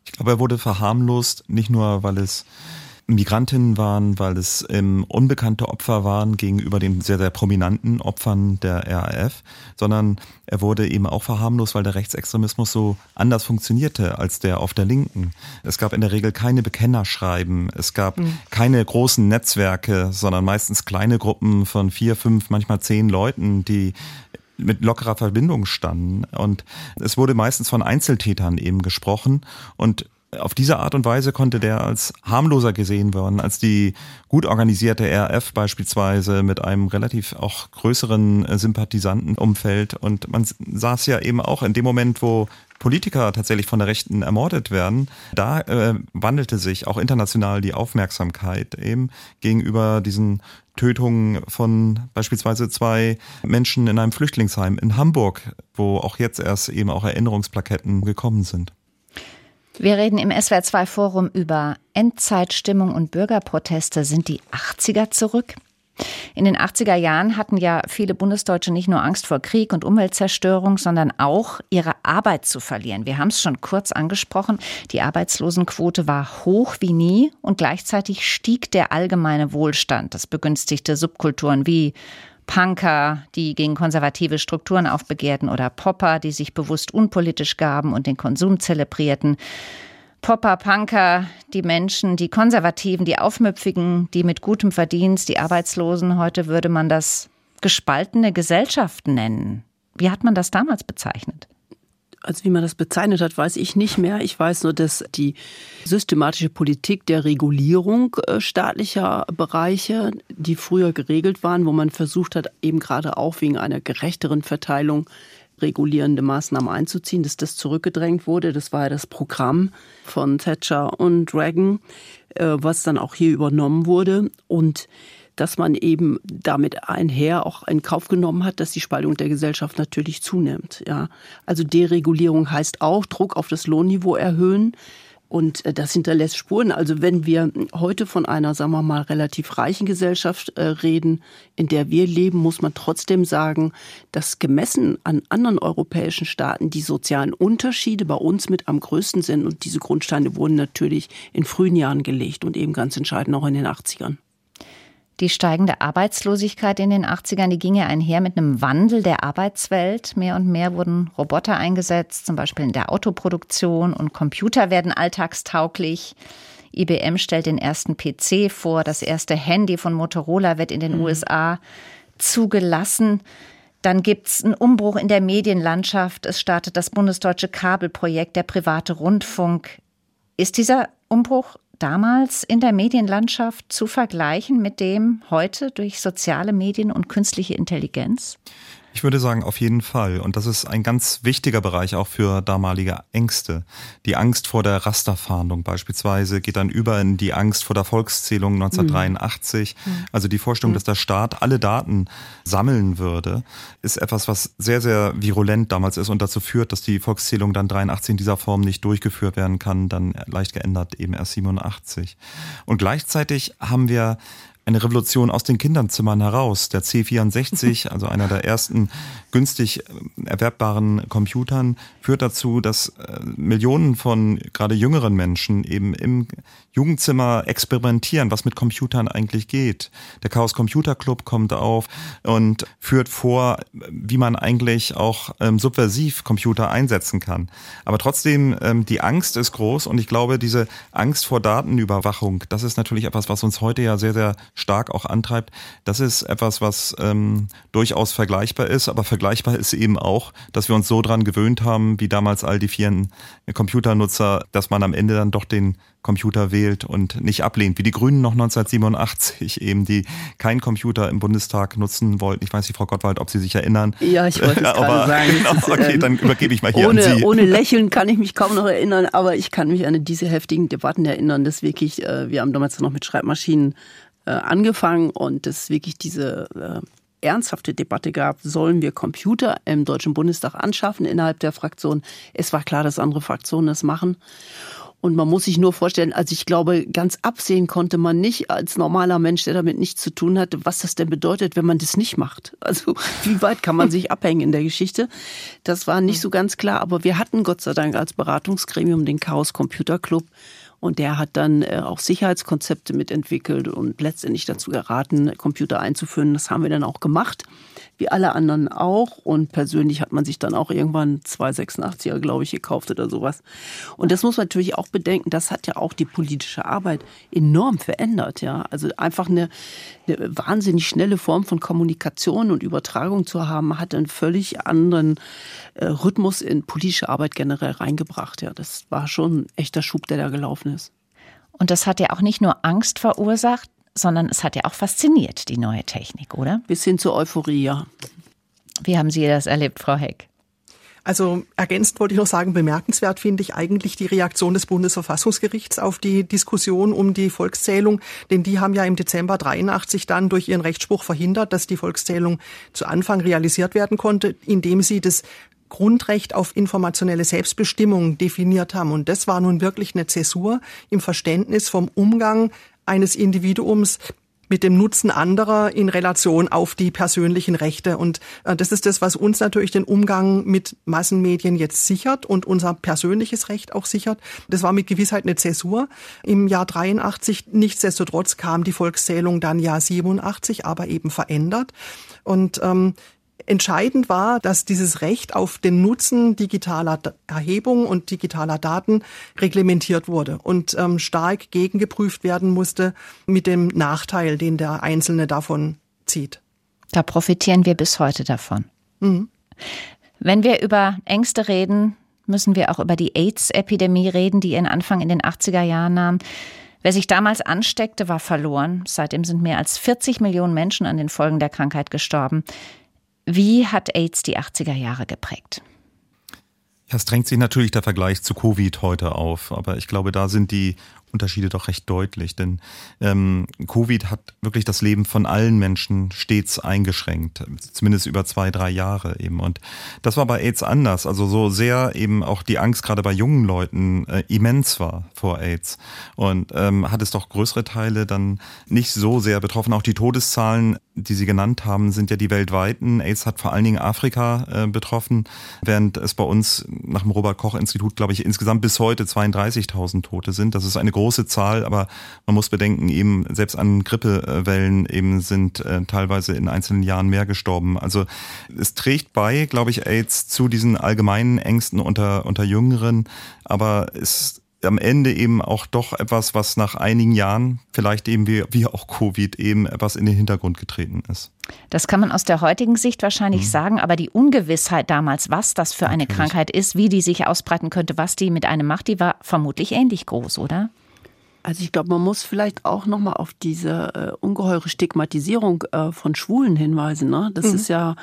Ich glaube, er wurde verharmlost, nicht nur, weil es Migrantinnen waren, weil es ähm, unbekannte Opfer waren gegenüber den sehr, sehr prominenten Opfern der RAF, sondern er wurde eben auch verharmlost, weil der Rechtsextremismus so anders funktionierte als der auf der Linken. Es gab in der Regel keine Bekennerschreiben, es gab mhm. keine großen Netzwerke, sondern meistens kleine Gruppen von vier, fünf, manchmal zehn Leuten, die mit lockerer Verbindung standen. Und es wurde meistens von Einzeltätern eben gesprochen. Und auf diese Art und Weise konnte der als harmloser gesehen werden als die gut organisierte RF beispielsweise mit einem relativ auch größeren äh, Sympathisantenumfeld. Und man saß ja eben auch in dem Moment, wo Politiker tatsächlich von der Rechten ermordet werden, da äh, wandelte sich auch international die Aufmerksamkeit eben gegenüber diesen Tötungen von beispielsweise zwei Menschen in einem Flüchtlingsheim in Hamburg, wo auch jetzt erst eben auch Erinnerungsplaketten gekommen sind. Wir reden im SWR2 Forum über Endzeitstimmung und Bürgerproteste. Sind die 80er zurück? In den 80er Jahren hatten ja viele Bundesdeutsche nicht nur Angst vor Krieg und Umweltzerstörung, sondern auch ihre Arbeit zu verlieren. Wir haben es schon kurz angesprochen. Die Arbeitslosenquote war hoch wie nie und gleichzeitig stieg der allgemeine Wohlstand. Das begünstigte Subkulturen wie Punker, die gegen konservative Strukturen aufbegehrten oder Popper, die sich bewusst unpolitisch gaben und den Konsum zelebrierten. Popper, Punker, die Menschen, die Konservativen, die Aufmüpfigen, die mit gutem Verdienst, die Arbeitslosen. Heute würde man das gespaltene Gesellschaft nennen. Wie hat man das damals bezeichnet? Also wie man das bezeichnet hat, weiß ich nicht mehr. Ich weiß nur, dass die systematische Politik der Regulierung äh, staatlicher Bereiche, die früher geregelt waren, wo man versucht hat, eben gerade auch wegen einer gerechteren Verteilung regulierende Maßnahmen einzuziehen, dass das zurückgedrängt wurde. Das war ja das Programm von Thatcher und Reagan, äh, was dann auch hier übernommen wurde. Und dass man eben damit einher auch in Kauf genommen hat, dass die Spaltung der Gesellschaft natürlich zunimmt. Ja, also Deregulierung heißt auch Druck auf das Lohnniveau erhöhen. Und äh, das hinterlässt Spuren. Also wenn wir heute von einer, sagen wir mal, relativ reichen Gesellschaft äh, reden, in der wir leben, muss man trotzdem sagen, dass gemessen an anderen europäischen Staaten die sozialen Unterschiede bei uns mit am größten sind. Und diese Grundsteine wurden natürlich in frühen Jahren gelegt und eben ganz entscheidend auch in den 80ern. Die steigende Arbeitslosigkeit in den 80ern, die ging ja einher mit einem Wandel der Arbeitswelt. Mehr und mehr wurden Roboter eingesetzt, zum Beispiel in der Autoproduktion und Computer werden alltagstauglich. IBM stellt den ersten PC vor, das erste Handy von Motorola wird in den mhm. USA zugelassen. Dann gibt's einen Umbruch in der Medienlandschaft. Es startet das bundesdeutsche Kabelprojekt, der private Rundfunk. Ist dieser Umbruch damals in der Medienlandschaft zu vergleichen mit dem heute durch soziale Medien und künstliche Intelligenz? Ich würde sagen, auf jeden Fall. Und das ist ein ganz wichtiger Bereich auch für damalige Ängste. Die Angst vor der Rasterfahndung beispielsweise geht dann über in die Angst vor der Volkszählung 1983. Mhm. Also die Vorstellung, mhm. dass der Staat alle Daten sammeln würde, ist etwas, was sehr, sehr virulent damals ist und dazu führt, dass die Volkszählung dann 83 in dieser Form nicht durchgeführt werden kann, dann leicht geändert eben erst 87. Und gleichzeitig haben wir eine Revolution aus den Kinderzimmern heraus. Der C64, [LAUGHS] also einer der ersten günstig äh, erwerbbaren Computern, führt dazu, dass äh, Millionen von gerade jüngeren Menschen eben im Jugendzimmer experimentieren, was mit Computern eigentlich geht. Der Chaos Computer Club kommt auf und führt vor, wie man eigentlich auch ähm, subversiv Computer einsetzen kann. Aber trotzdem, ähm, die Angst ist groß und ich glaube, diese Angst vor Datenüberwachung, das ist natürlich etwas, was uns heute ja sehr, sehr stark auch antreibt. Das ist etwas, was ähm, durchaus vergleichbar ist, aber vergleichbar ist eben auch, dass wir uns so dran gewöhnt haben, wie damals all die vielen Computernutzer, dass man am Ende dann doch den Computer wählt und nicht ablehnt, wie die Grünen noch 1987 eben, die keinen Computer im Bundestag nutzen wollten. Ich weiß nicht, Frau Gottwald, ob Sie sich erinnern. Ja, ich wollte es [LAUGHS] gerade sagen. [LAUGHS] Genau, okay, dann übergebe ich mal hier ohne, an Sie. Ohne Lächeln kann ich mich kaum noch erinnern, aber ich kann mich an diese heftigen Debatten erinnern, dass wirklich, äh, wir haben damals noch mit Schreibmaschinen äh, angefangen und dass wirklich diese äh, ernsthafte Debatte gab, sollen wir Computer im Deutschen Bundestag anschaffen innerhalb der Fraktion. Es war klar, dass andere Fraktionen das machen. Und man muss sich nur vorstellen, also ich glaube, ganz absehen konnte man nicht als normaler Mensch, der damit nichts zu tun hatte, was das denn bedeutet, wenn man das nicht macht. Also [LAUGHS] wie weit kann man sich abhängen in der Geschichte? Das war nicht so ganz klar, aber wir hatten Gott sei Dank als Beratungsgremium den Chaos Computer Club und der hat dann äh, auch Sicherheitskonzepte mitentwickelt und letztendlich dazu geraten, Computer einzuführen. Das haben wir dann auch gemacht wie alle anderen auch. Und persönlich hat man sich dann auch irgendwann 286er, glaube ich, gekauft oder sowas. Und das muss man natürlich auch bedenken. Das hat ja auch die politische Arbeit enorm verändert. Ja, also einfach eine, eine wahnsinnig schnelle Form von Kommunikation und Übertragung zu haben, hat einen völlig anderen äh, Rhythmus in politische Arbeit generell reingebracht. Ja, das war schon ein echter Schub, der da gelaufen ist. Und das hat ja auch nicht nur Angst verursacht, sondern es hat ja auch fasziniert, die neue Technik, oder? Bis hin zur Euphorie, ja. Wie haben Sie das erlebt, Frau Heck? Also ergänzend wollte ich noch sagen, bemerkenswert finde ich eigentlich die Reaktion des Bundesverfassungsgerichts auf die Diskussion um die Volkszählung, denn die haben ja im Dezember 83 dann durch ihren Rechtsspruch verhindert, dass die Volkszählung zu Anfang realisiert werden konnte, indem sie das Grundrecht auf informationelle Selbstbestimmung definiert haben. Und das war nun wirklich eine Zäsur im Verständnis vom Umgang eines Individuums mit dem Nutzen anderer in Relation auf die persönlichen Rechte. Und äh, das ist das, was uns natürlich den Umgang mit Massenmedien jetzt sichert und unser persönliches Recht auch sichert. Das war mit Gewissheit eine Zäsur im Jahr 83. Nichtsdestotrotz kam die Volkszählung dann Jahr 87, aber eben verändert. Und ähm, Entscheidend war, dass dieses Recht auf den Nutzen digitaler Erhebung und digitaler Daten reglementiert wurde und ähm, stark gegengeprüft werden musste mit dem Nachteil, den der Einzelne davon zieht. Da profitieren wir bis heute davon. Mhm. Wenn wir über Ängste reden, müssen wir auch über die AIDS-Epidemie reden, die ihren Anfang in den 80er Jahren nahm. Wer sich damals ansteckte, war verloren. Seitdem sind mehr als 40 Millionen Menschen an den Folgen der Krankheit gestorben. Wie hat AIDS die 80er Jahre geprägt? Ja, es drängt sich natürlich der Vergleich zu Covid heute auf, aber ich glaube, da sind die Unterschiede doch recht deutlich, denn ähm, Covid hat wirklich das Leben von allen Menschen stets eingeschränkt, zumindest über zwei, drei Jahre eben. Und das war bei AIDS anders, also so sehr eben auch die Angst gerade bei jungen Leuten äh, immens war vor AIDS und ähm, hat es doch größere Teile dann nicht so sehr betroffen. Auch die Todeszahlen, die Sie genannt haben, sind ja die weltweiten. AIDS hat vor allen Dingen Afrika äh, betroffen, während es bei uns nach dem Robert Koch Institut, glaube ich, insgesamt bis heute 32.000 Tote sind. Das ist eine große Zahl, aber man muss bedenken, eben selbst an Grippewellen eben sind äh, teilweise in einzelnen Jahren mehr gestorben. Also es trägt bei, glaube ich, AIDS zu diesen allgemeinen Ängsten unter, unter Jüngeren, aber es am Ende eben auch doch etwas, was nach einigen Jahren, vielleicht eben wie, wie auch Covid, eben etwas in den Hintergrund getreten ist. Das kann man aus der heutigen Sicht wahrscheinlich mhm. sagen, aber die Ungewissheit damals, was das für eine Krankheit ist, wie die sich ausbreiten könnte, was die mit einem macht, die war vermutlich ähnlich groß, oder? Also ich glaube, man muss vielleicht auch nochmal auf diese äh, ungeheure Stigmatisierung äh, von Schwulen hinweisen. Ne? Das mhm. ist ja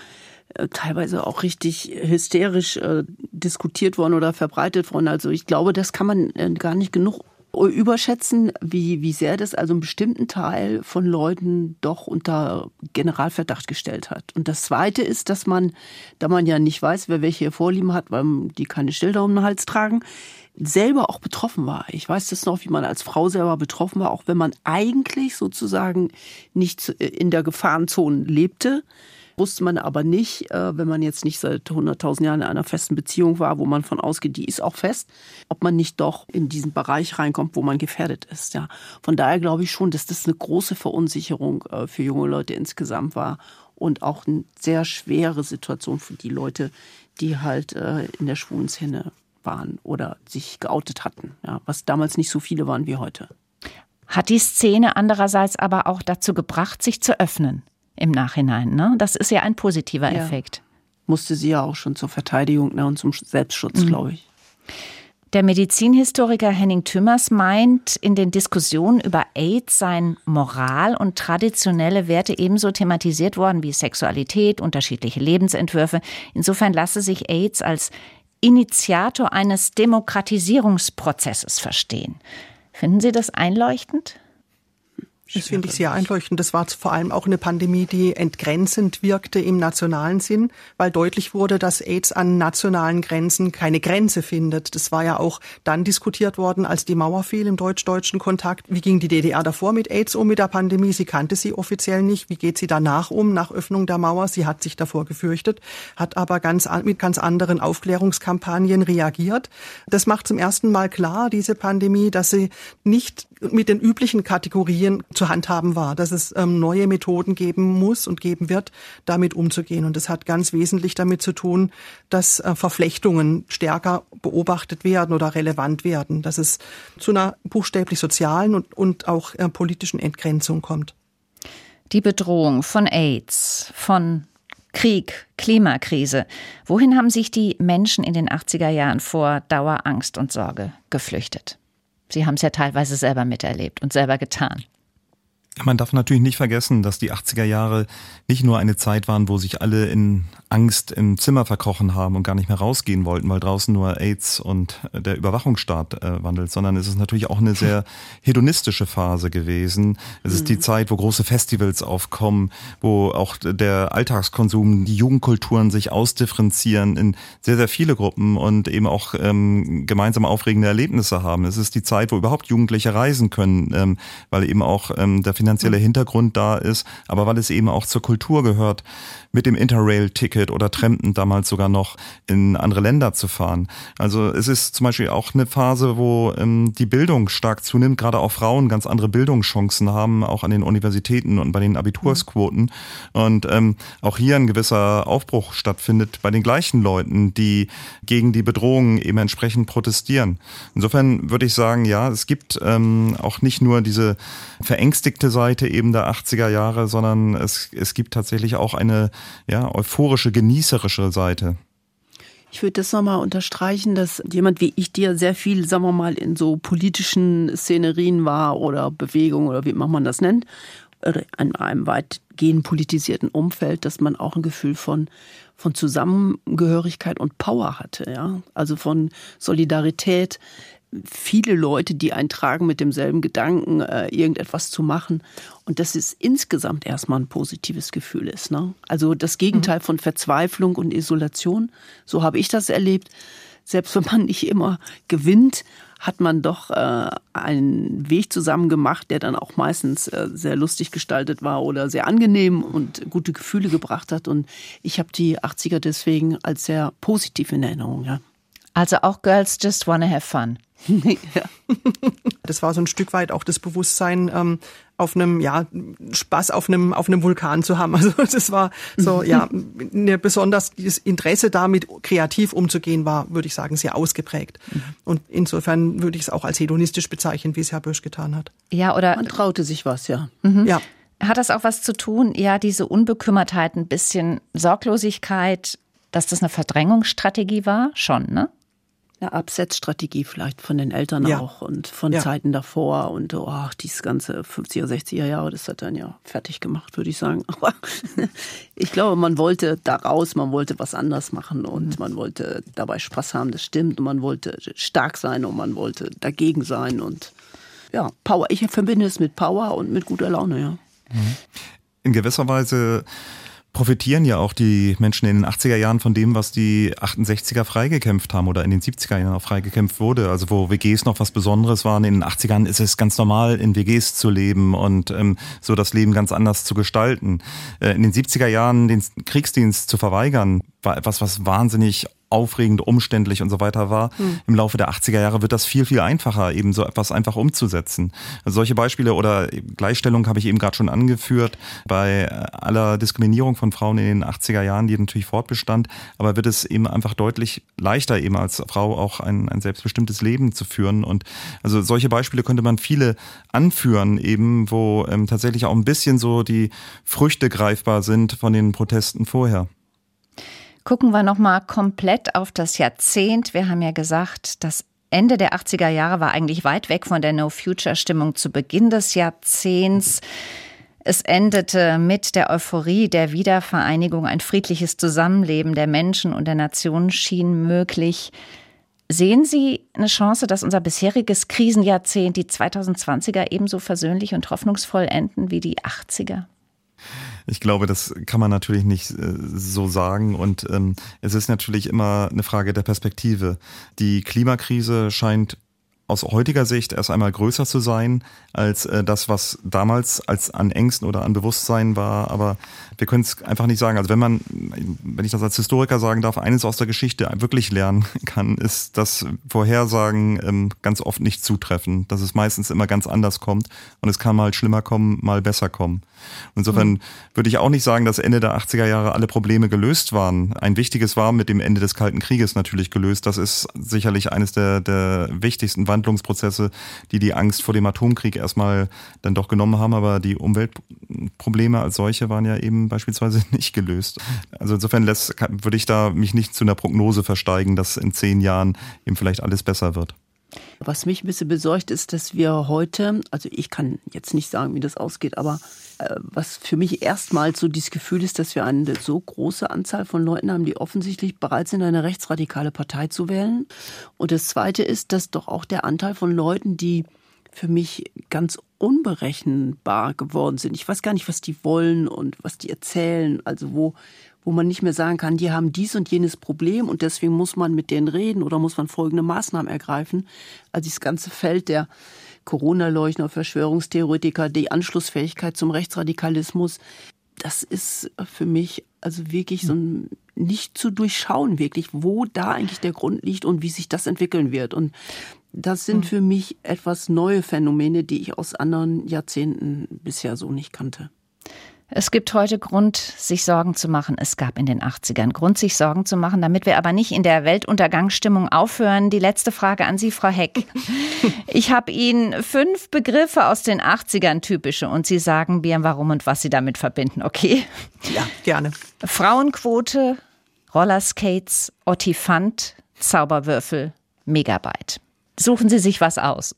äh, teilweise auch richtig hysterisch äh, diskutiert worden oder verbreitet worden. Also ich glaube, das kann man äh, gar nicht genug überschätzen, wie, wie sehr das also einen bestimmten Teil von Leuten doch unter Generalverdacht gestellt hat. Und das Zweite ist, dass man, da man ja nicht weiß, wer welche Vorlieben hat, weil die keine Schilder um den Hals tragen, selber auch betroffen war. Ich weiß das noch, wie man als Frau selber betroffen war, auch wenn man eigentlich sozusagen nicht in der Gefahrenzone lebte wusste man aber nicht, äh, wenn man jetzt nicht seit 100.000 Jahren in einer festen Beziehung war, wo man von ausgeht, die ist auch fest, ob man nicht doch in diesen Bereich reinkommt, wo man gefährdet ist. Ja. Von daher glaube ich schon, dass das eine große Verunsicherung äh, für junge Leute insgesamt war und auch eine sehr schwere Situation für die Leute, die halt äh, in der schwulen Szene waren oder sich geoutet hatten, ja, was damals nicht so viele waren wie heute. Hat die Szene andererseits aber auch dazu gebracht, sich zu öffnen? im Nachhinein. Ne? Das ist ja ein positiver ja. Effekt. Musste sie ja auch schon zur Verteidigung ne, und zum Selbstschutz, mhm. glaube ich. Der Medizinhistoriker Henning Tümmers meint, in den Diskussionen über AIDS seien Moral und traditionelle Werte ebenso thematisiert worden wie Sexualität, unterschiedliche Lebensentwürfe. Insofern lasse sich AIDS als Initiator eines Demokratisierungsprozesses verstehen. Finden Sie das einleuchtend? Das finde ich sehr einleuchtend. Das war vor allem auch eine Pandemie, die entgrenzend wirkte im nationalen Sinn, weil deutlich wurde, dass AIDS an nationalen Grenzen keine Grenze findet. Das war ja auch dann diskutiert worden, als die Mauer fiel im deutsch-deutschen Kontakt. Wie ging die DDR davor mit AIDS um mit der Pandemie? Sie kannte sie offiziell nicht. Wie geht sie danach um, nach Öffnung der Mauer? Sie hat sich davor gefürchtet, hat aber ganz, mit ganz anderen Aufklärungskampagnen reagiert. Das macht zum ersten Mal klar, diese Pandemie, dass sie nicht mit den üblichen Kategorien zu handhaben war, dass es ähm, neue Methoden geben muss und geben wird, damit umzugehen. Und das hat ganz wesentlich damit zu tun, dass äh, Verflechtungen stärker beobachtet werden oder relevant werden, dass es zu einer buchstäblich sozialen und, und auch äh, politischen Entgrenzung kommt. Die Bedrohung von AIDS, von Krieg, Klimakrise. Wohin haben sich die Menschen in den 80er Jahren vor Dauerangst und Sorge geflüchtet? Sie haben es ja teilweise selber miterlebt und selber getan. Man darf natürlich nicht vergessen, dass die 80er Jahre nicht nur eine Zeit waren, wo sich alle in Angst im Zimmer verkrochen haben und gar nicht mehr rausgehen wollten, weil draußen nur AIDS und der Überwachungsstaat äh, wandelt, sondern es ist natürlich auch eine [LAUGHS] sehr hedonistische Phase gewesen. Es ist die mhm. Zeit, wo große Festivals aufkommen, wo auch der Alltagskonsum, die Jugendkulturen sich ausdifferenzieren in sehr, sehr viele Gruppen und eben auch ähm, gemeinsam aufregende Erlebnisse haben. Es ist die Zeit, wo überhaupt Jugendliche reisen können, ähm, weil eben auch ähm, der finanzielle Hintergrund da ist, aber weil es eben auch zur Kultur gehört, mit dem Interrail-Ticket oder Trampen damals sogar noch in andere Länder zu fahren. Also es ist zum Beispiel auch eine Phase, wo ähm, die Bildung stark zunimmt, gerade auch Frauen ganz andere Bildungschancen haben, auch an den Universitäten und bei den Abitursquoten. Und ähm, auch hier ein gewisser Aufbruch stattfindet bei den gleichen Leuten, die gegen die Bedrohungen eben entsprechend protestieren. Insofern würde ich sagen, ja, es gibt ähm, auch nicht nur diese verängstigte Seite eben der 80er Jahre, sondern es, es gibt tatsächlich auch eine ja, euphorische, genießerische Seite. Ich würde das nochmal unterstreichen, dass jemand wie ich, der sehr viel, sagen wir mal, in so politischen Szenerien war oder Bewegungen oder wie man das nennt, in einem weitgehend politisierten Umfeld, dass man auch ein Gefühl von, von Zusammengehörigkeit und Power hatte, ja. Also von Solidarität, viele Leute, die einen tragen mit demselben Gedanken, äh, irgendetwas zu machen. Und dass es insgesamt erstmal ein positives Gefühl ist. Ne? Also das Gegenteil mhm. von Verzweiflung und Isolation. So habe ich das erlebt. Selbst wenn man nicht immer gewinnt, hat man doch äh, einen Weg zusammen gemacht, der dann auch meistens äh, sehr lustig gestaltet war oder sehr angenehm und gute Gefühle gebracht hat. Und ich habe die 80er deswegen als sehr positiv in Erinnerung. Ja. Also auch Girls Just Wanna Have Fun. [LAUGHS] ja. Das war so ein Stück weit auch das Bewusstsein, ähm, auf einem, ja, Spaß auf einem, auf einem Vulkan zu haben. [LAUGHS] Also das war so, [LAUGHS] ja, eine besonders, dieses Interesse damit kreativ umzugehen war, würde ich sagen, sehr ausgeprägt. Mhm. Und insofern würde ich es auch als hedonistisch bezeichnen, wie es Herr Bösch getan hat. Ja, oder. Man traute sich was, ja. Mhm. Ja. Hat das auch was zu tun, ja, diese Unbekümmertheit, ein bisschen Sorglosigkeit, dass das eine Verdrängungsstrategie war? Schon, ne? Eine Absetzstrategie vielleicht von den Eltern ja. auch und von ja. Zeiten davor und oh, dieses ganze 50er, 60er Jahre, das hat dann ja fertig gemacht, würde ich sagen. [LAUGHS] Aber ich glaube, man wollte da raus, man wollte was anders machen und mhm. man wollte dabei Spaß haben, das stimmt, und man wollte stark sein und man wollte dagegen sein und ja, Power. Ich verbinde es mit Power und mit guter Laune, ja. Mhm. In gewisser Weise profitieren ja auch die Menschen in den 80er Jahren von dem, was die 68er freigekämpft haben oder in den 70er Jahren auch freigekämpft wurde. Also wo WGs noch was Besonderes waren. In den 80ern ist es ganz normal, in WGs zu leben und ähm, so das Leben ganz anders zu gestalten. Äh, in den 70er Jahren den Kriegsdienst zu verweigern, war etwas, was wahnsinnig aufregend, umständlich und so weiter war. Mhm. Im Laufe der 80er Jahre wird das viel, viel einfacher, eben so etwas einfach umzusetzen. Also solche Beispiele oder Gleichstellung habe ich eben gerade schon angeführt. Bei aller Diskriminierung von Frauen in den 80er Jahren, die natürlich fortbestand, aber wird es eben einfach deutlich leichter, eben als Frau auch ein, ein selbstbestimmtes Leben zu führen. Und also solche Beispiele könnte man viele anführen, eben, wo ähm, tatsächlich auch ein bisschen so die Früchte greifbar sind von den Protesten vorher. Gucken wir noch mal komplett auf das Jahrzehnt. Wir haben ja gesagt, das Ende der 80er Jahre war eigentlich weit weg von der No-Future-Stimmung zu Beginn des Jahrzehnts. Es endete mit der Euphorie der Wiedervereinigung. Ein friedliches Zusammenleben der Menschen und der Nationen schien möglich. Sehen Sie eine Chance, dass unser bisheriges Krisenjahrzehnt, die 2020er, ebenso versöhnlich und hoffnungsvoll enden wie die 80er? Ich glaube, das kann man natürlich nicht äh, so sagen. Und ähm, es ist natürlich immer eine Frage der Perspektive. Die Klimakrise scheint aus heutiger Sicht erst einmal größer zu sein als äh, das, was damals als an Ängsten oder an Bewusstsein war. Aber wir können es einfach nicht sagen. Also wenn man, wenn ich das als Historiker sagen darf, eines aus der Geschichte wirklich lernen [LAUGHS] kann, ist, dass Vorhersagen ähm, ganz oft nicht zutreffen, dass es meistens immer ganz anders kommt und es kann mal schlimmer kommen, mal besser kommen. Insofern mhm. würde ich auch nicht sagen, dass Ende der 80er Jahre alle Probleme gelöst waren. Ein wichtiges war mit dem Ende des Kalten Krieges natürlich gelöst. Das ist sicherlich eines der, der wichtigsten Wandlungsprozesse, die die Angst vor dem Atomkrieg erstmal dann doch genommen haben. Aber die Umweltprobleme als solche waren ja eben beispielsweise [LAUGHS] nicht gelöst. Also insofern lässt, würde ich da mich nicht zu einer Prognose versteigen, dass in zehn Jahren eben vielleicht alles besser wird. Was mich ein bisschen besorgt ist, dass wir heute, also ich kann jetzt nicht sagen, wie das ausgeht, aber äh, was für mich erstmals so dieses Gefühl ist, dass wir eine so große Anzahl von Leuten haben, die offensichtlich bereit sind, eine rechtsradikale Partei zu wählen. Und das Zweite ist, dass doch auch der Anteil von Leuten, die für mich ganz unberechenbar geworden sind. Ich weiß gar nicht, was die wollen und was die erzählen. Also wo, wo man nicht mehr sagen kann, die haben dies und jenes Problem und deswegen muss man mit denen reden oder muss man folgende Maßnahmen ergreifen. Also das ganze Feld der Corona-Leugner, Verschwörungstheoretiker, die Anschlussfähigkeit zum Rechtsradikalismus, das ist für mich also wirklich so ein nicht zu durchschauen, wirklich, wo da eigentlich der Grund liegt und wie sich das entwickeln wird. Und das sind hm. für mich etwas neue Phänomene, die ich aus anderen Jahrzehnten bisher so nicht kannte. Es gibt heute Grund, sich Sorgen zu machen. Es gab in den 80ern Grund, sich Sorgen zu machen, damit wir aber nicht in der Weltuntergangsstimmung aufhören. Die letzte Frage an Sie, Frau Heck. [LAUGHS] Ich habe Ihnen fünf Begriffe aus den 80ern typische und Sie sagen mir, warum und was Sie damit verbinden, okay? Ja, gerne. Frauenquote, Rollerskates, Ottifant, Zauberwürfel, Megabyte. Suchen Sie sich was aus.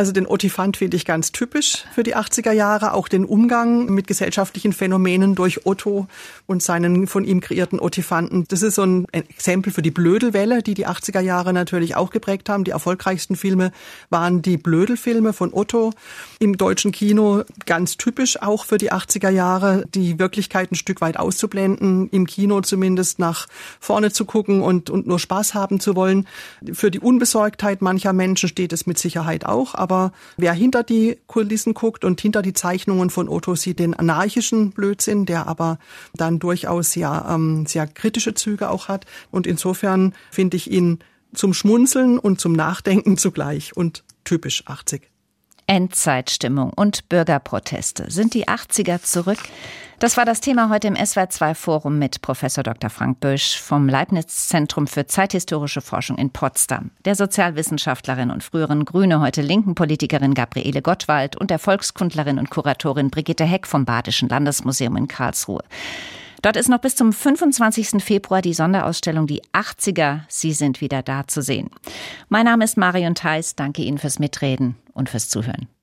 Also den Ottifant finde ich ganz typisch für die 80er Jahre, auch den Umgang mit gesellschaftlichen Phänomenen durch Otto und seinen von ihm kreierten Ottifanten. Das ist so ein Exempel für die Blödelwelle, die die 80er Jahre natürlich auch geprägt haben. Die erfolgreichsten Filme waren die Blödelfilme von Otto im deutschen Kino, ganz typisch auch für die 80er Jahre, die Wirklichkeit ein Stück weit auszublenden, im Kino zumindest nach vorne zu gucken und, und nur Spaß haben zu wollen. Für die Unbesorgtheit mancher Menschen steht es mit Sicherheit auch, aber wer hinter die Kulissen guckt und hinter die Zeichnungen von Otto sieht den anarchischen Blödsinn, der aber dann durchaus ja ähm, sehr kritische Züge auch hat. Und insofern finde ich ihn zum Schmunzeln und zum Nachdenken zugleich und typisch 80. Endzeitstimmung und Bürgerproteste. Sind die 80er zurück? Das war das Thema heute im SWR2 Forum mit Professor Dr. Frank Bösch vom Leibniz Zentrum für zeithistorische Forschung in Potsdam, der Sozialwissenschaftlerin und früheren Grüne, heute linken Politikerin Gabriele Gottwald und der Volkskundlerin und Kuratorin Brigitte Heck vom Badischen Landesmuseum in Karlsruhe. Dort ist noch bis zum 25. Februar die Sonderausstellung Die 80er. Sie sind wieder da zu sehen. Mein Name ist Marion Theis. Danke Ihnen fürs Mitreden und fürs Zuhören.